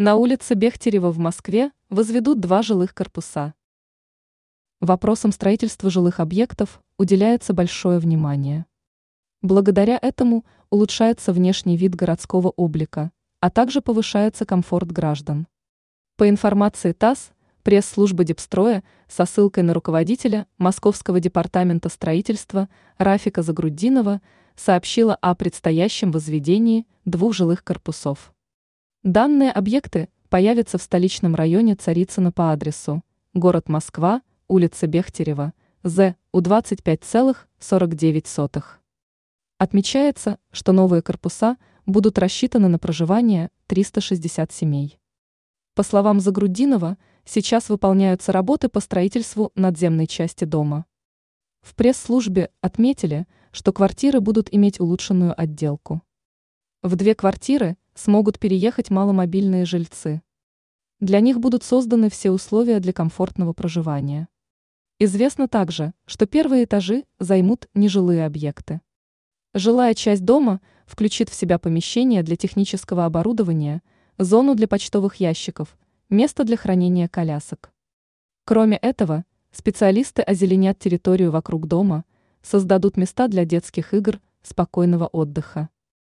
На улице Бехтерева в Москве возведут два жилых корпуса. Вопросам строительства жилых объектов уделяется большое внимание. Благодаря этому улучшается внешний вид городского облика, а также повышается комфорт граждан. По информации ТАСС, пресс-служба Депстроя со ссылкой на руководителя Московского департамента строительства Рафика Загруддинова сообщила о предстоящем возведении двух жилых корпусов. Данные объекты появятся в столичном районе Царицына по адресу город Москва, улица Бехтерева, З, у 25,49. Отмечается, что новые корпуса будут рассчитаны на проживание 360 семей. По словам Загрудинова, сейчас выполняются работы по строительству надземной части дома. В пресс-службе отметили, что квартиры будут иметь улучшенную отделку. В две квартиры смогут переехать маломобильные жильцы. Для них будут созданы все условия для комфортного проживания. Известно также, что первые этажи займут нежилые объекты. Жилая часть дома включит в себя помещение для технического оборудования, зону для почтовых ящиков, место для хранения колясок. Кроме этого, специалисты озеленят территорию вокруг дома, создадут места для детских игр, спокойного отдыха.